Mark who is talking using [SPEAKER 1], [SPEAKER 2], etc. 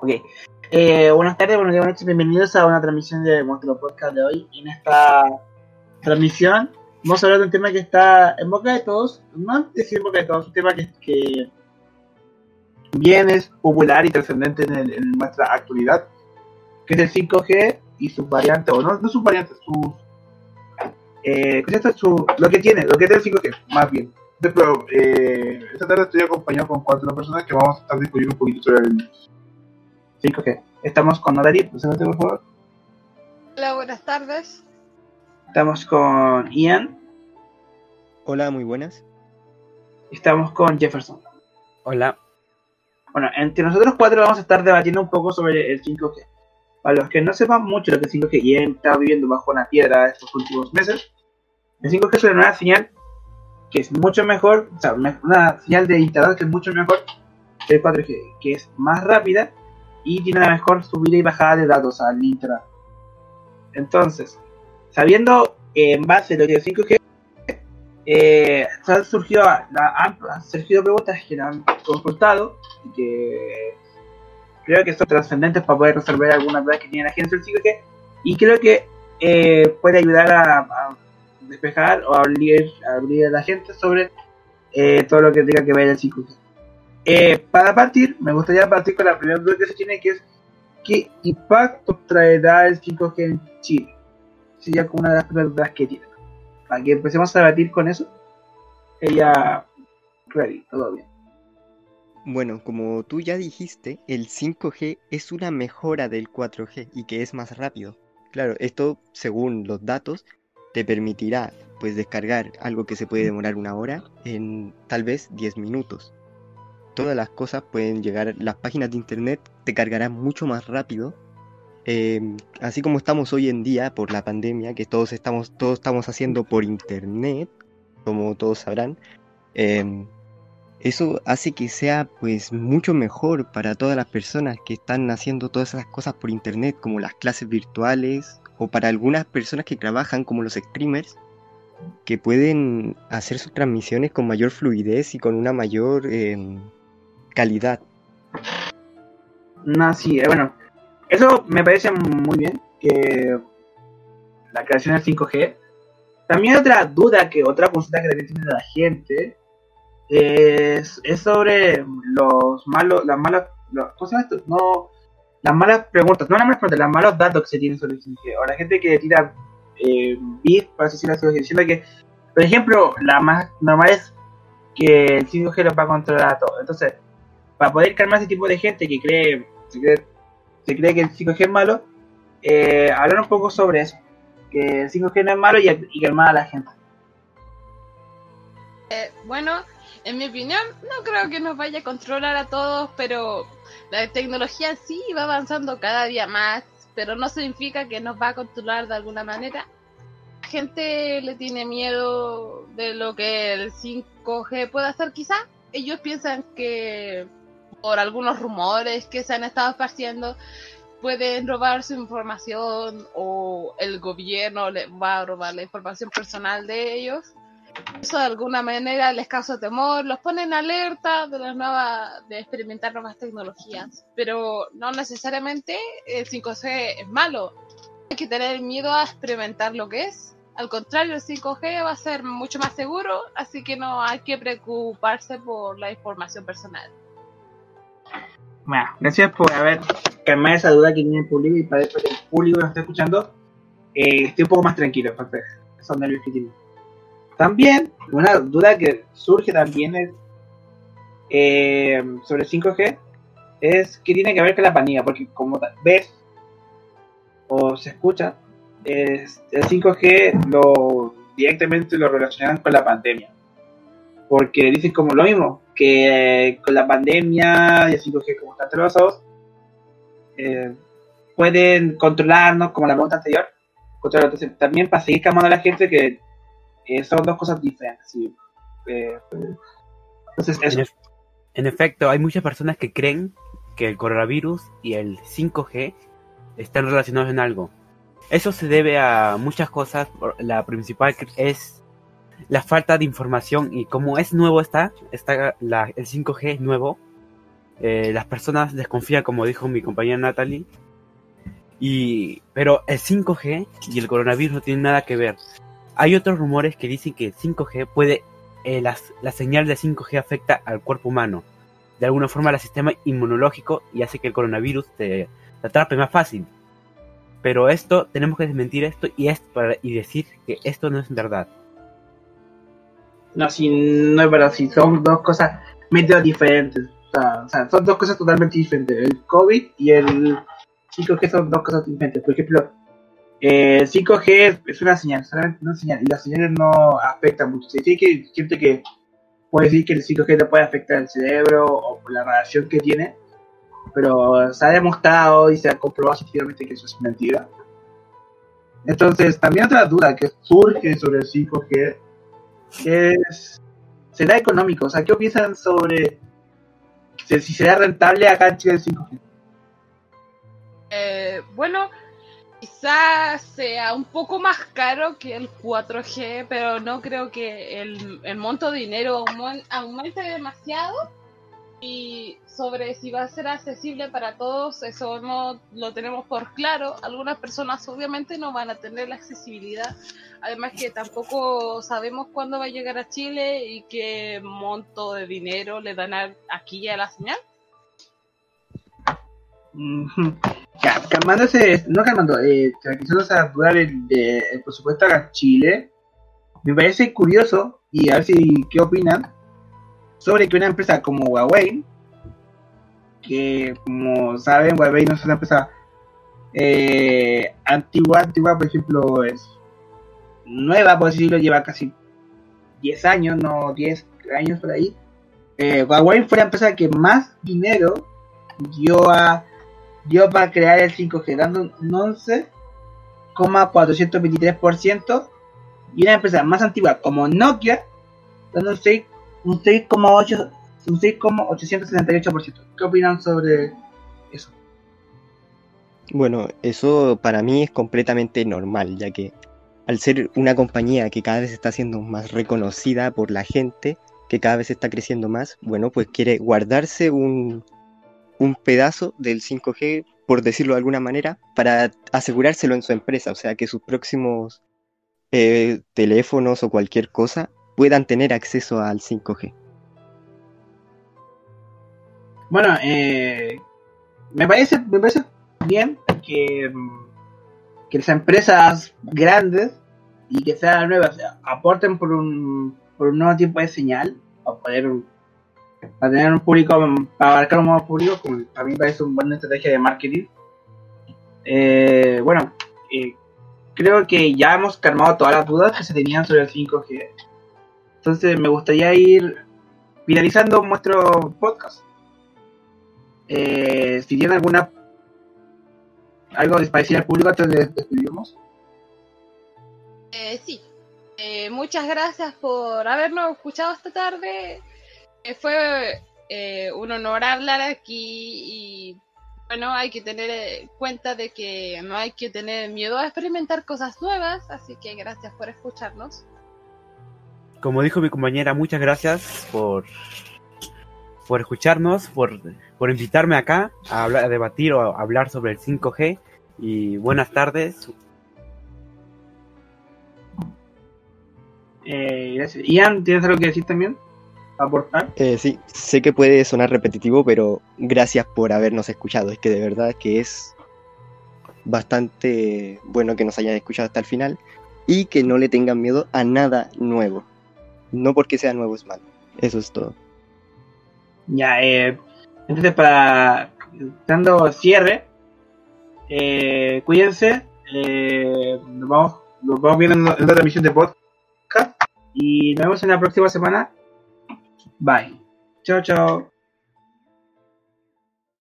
[SPEAKER 1] Ok. Eh, buenas tardes, buenas noches, bienvenidos a una transmisión de nuestro podcast de hoy. En esta transmisión vamos a hablar de un tema que está en boca de todos, no decir en boca de todos, un tema que, que bien es popular y trascendente en, nuestra actualidad, que es el 5G y sus variantes, o no, no sus variantes, sus... Eh, ¿qué es esto? Su- lo que tiene, lo que tiene el 5G, más bien. Entonces, pero, eh, esta tarde estoy acompañado con cuatro personas que vamos a estar discutiendo un poquito sobre el 5G. Estamos con Natalie, preséntate por favor.
[SPEAKER 2] Hola, buenas tardes.
[SPEAKER 1] Estamos con Ian.
[SPEAKER 3] Hola, muy buenas.
[SPEAKER 1] Estamos con Jefferson.
[SPEAKER 4] Hola.
[SPEAKER 1] Bueno, entre nosotros cuatro vamos a estar debatiendo un poco sobre el 5G. Para los que no sepan mucho lo que es 5G y han estado viviendo bajo una piedra estos últimos meses, el 5G es una nueva señal que es mucho mejor, o sea, una señal de internet que es mucho mejor que el 4G, que es más rápida y tiene una mejor subida y bajada de datos al internet. Entonces, sabiendo eh, en base a lo que es 5G, eh, han surgido, la- han, surgido preguntas que han consultado y que creo que son trascendentes para poder resolver algunas dudas que tiene la gente del 5G y creo que eh, puede ayudar a, a despejar o abrir, abrir a la gente sobre eh, todo lo que tenga que ver el 5G. Eh, para partir, me gustaría partir con la primera duda que se tiene, que es ¿qué impacto traerá el 5G en Chile? Sería como una de las dudas que tiene. Para que empecemos a debatir con eso, ella, ready, todo bien.
[SPEAKER 3] Bueno, como tú ya dijiste, el 5G es una mejora del 4G y que es más rápido. Claro, esto, según los datos, te permitirá pues descargar algo que se puede demorar una hora en tal vez 10 minutos. Todas las cosas pueden llegar, las páginas de internet te cargarán mucho más rápido. Eh, así como estamos hoy en día por la pandemia, que todos estamos, todos estamos haciendo por internet, como todos sabrán. em, eso hace que sea pues mucho mejor para todas las personas que están haciendo todas esas cosas por internet, como las clases virtuales, o para algunas personas que trabajan como los streamers, que pueden hacer sus transmisiones con mayor fluidez y con una mayor em, calidad.
[SPEAKER 1] No, sí, eh, bueno, eso me parece muy bien, que la creación del 5G. También otra duda, que otra consulta que también tiene la gente, es, es sobre los malos, las malas, ¿cómo? No, las malas preguntas, no las malas preguntas, los malos datos que se tienen sobre el 5G, o la gente que tira eh, bits, por así decirlo, diciendo que, por ejemplo, la más normal es que el 5G los va a controlar a todos, entonces, para poder calmar ese tipo de gente que cree, se cree, se cree que el 5G es malo, eh, hablar un poco sobre eso. Que el 5G no es malo y, y calmar a la gente.
[SPEAKER 2] Eh, bueno, en mi opinión, no creo que nos vaya a controlar a todos, pero la tecnología sí va avanzando cada día más, pero no significa que nos va a controlar de alguna manera. La gente le tiene miedo de lo que el 5G puede hacer quizá. Ellos piensan que por algunos rumores que se han estado esparciendo pueden robar su información o el gobierno les va a robar la información personal de ellos eso de alguna manera les causa temor, los pone en alerta de las nuevas, de experimentar nuevas tecnologías, pero no necesariamente el 5G es malo. Hay que tener miedo a experimentar lo que es. Al contrario, el 5G va a ser mucho más seguro, así que no hay que preocuparse por la información personal.
[SPEAKER 1] Bueno, gracias por haber calmado esa duda que tiene el público y para que el público que nos está escuchando eh, esté un poco más tranquilo, porque esos nervios que tiene. También, una duda que surge también es eh, sobre el 5G es que tiene que ver con la pandemia, porque como ves o se escucha, es- el 5G lo directamente lo relacionan con la pandemia. Porque dicen como lo mismo, que con la pandemia y el 5G como están entrelazados, eh, pueden controlarnos como la pregunta anterior. también para seguir calmando a la gente que eh, son dos cosas diferentes. Eh, entonces,
[SPEAKER 4] en efecto, hay muchas personas que creen que el coronavirus y el 5G están relacionados en algo. Eso se debe a muchas cosas. La principal es la falta de información y como es nuevo está, está la, el 5G es nuevo, eh, las personas desconfían, como dijo mi compañera Natalie, y, pero el 5G y el coronavirus no tienen nada que ver. Hay otros rumores que dicen que el 5G puede, eh, la señal de 5G afecta al cuerpo humano, de alguna forma al sistema inmunológico y hace que el coronavirus te, te atrape más fácil. Pero esto, tenemos que desmentir esto y, es y decir que esto no es verdad.
[SPEAKER 1] No, si no es verdad, si son dos cosas medio diferentes. O sea, son dos cosas totalmente diferentes. El COVID y el 5G son dos cosas diferentes. Por ejemplo, eh, 5G es, una señal, solamente una señal, y las señales no afectan mucho. Sí, que hay gente que puede decir que el 5G te puede afectar el cerebro o por la radiación que tiene, pero se ha demostrado y se ha comprobado científicamente que eso es mentira. Entonces, también otra duda que surge sobre el 5G es, ¿será económico? O sea, ¿qué piensan sobre si será rentable acá en Chile el 5G?
[SPEAKER 2] Eh, bueno, quizás sea un poco más caro que el 4G, pero no creo que el, el monto de dinero aumen- aumente demasiado. Y sobre si va a ser accesible para todos, eso no lo tenemos por claro. Algunas personas obviamente no van a tener la accesibilidad. Además que tampoco sabemos cuándo va a llegar a Chile y qué monto de dinero le dan a- aquí a la señal.
[SPEAKER 1] Ya, calmándose, no calmando, eh, a dudar el, de- en Chile, me parece curioso, y a ver si qué opinan, sobre que una empresa como Huawei, que como saben, Huawei no es una empresa eh, antigua, antigua, por ejemplo, es nueva, por decirlo, lleva casi 10 años, no 10 años por ahí. Eh, Huawei fue la empresa que más dinero dio a dio para crear el 5G, dando un 11,423%, y una empresa más antigua como Nokia, dando un 6 un 6,8 un 6,868%. ¿Qué opinan sobre eso?
[SPEAKER 3] Bueno, eso para mí es completamente normal, ya que al ser una compañía que cada vez está siendo más reconocida por la gente, que cada vez está creciendo más, bueno, pues quiere guardarse un, un pedazo del 5G, por decirlo de alguna manera, para asegurárselo en su empresa, o sea, que sus próximos eh, teléfonos o cualquier cosa puedan tener acceso al 5G.
[SPEAKER 1] Bueno, eh, me parece me parece bien que, que las empresas grandes y que sean nuevas aporten por un, por un nuevo tiempo de señal para poder para tener un público para abarcar un nuevo público como a mí me parece una buena estrategia de marketing Eh, bueno eh, creo que ya hemos calmado todas las dudas que se tenían sobre el 5G entonces me gustaría ir finalizando nuestro podcast eh, si tienen alguna algo para decir al público antes de despedirnos.
[SPEAKER 2] Eh, sí. Eh, muchas gracias por habernos escuchado esta tarde. Eh, fue eh, un honor hablar aquí y bueno, hay que tener en cuenta de que no hay que tener miedo a experimentar cosas nuevas, así que gracias por escucharnos.
[SPEAKER 4] Como dijo mi compañera, muchas gracias por, por escucharnos, por, por invitarme acá a, hablar, a debatir o a hablar sobre el 5G. Y buenas tardes.
[SPEAKER 1] Eh, gracias. Ian, ¿tienes algo que decir también? ¿Aportar?
[SPEAKER 3] Eh, sí, sé que puede sonar repetitivo, pero gracias por habernos escuchado. Es que de verdad que es bastante bueno que nos hayan escuchado hasta el final y que no le tengan miedo a nada nuevo. No porque sea nuevo es malo. Eso es todo.
[SPEAKER 1] Ya, eh, entonces para dando cierre, eh, cuídense, eh, nos, vamos, nos vamos viendo en la transmisión de podcast y nos vemos en la próxima semana. Bye. Chao, chao.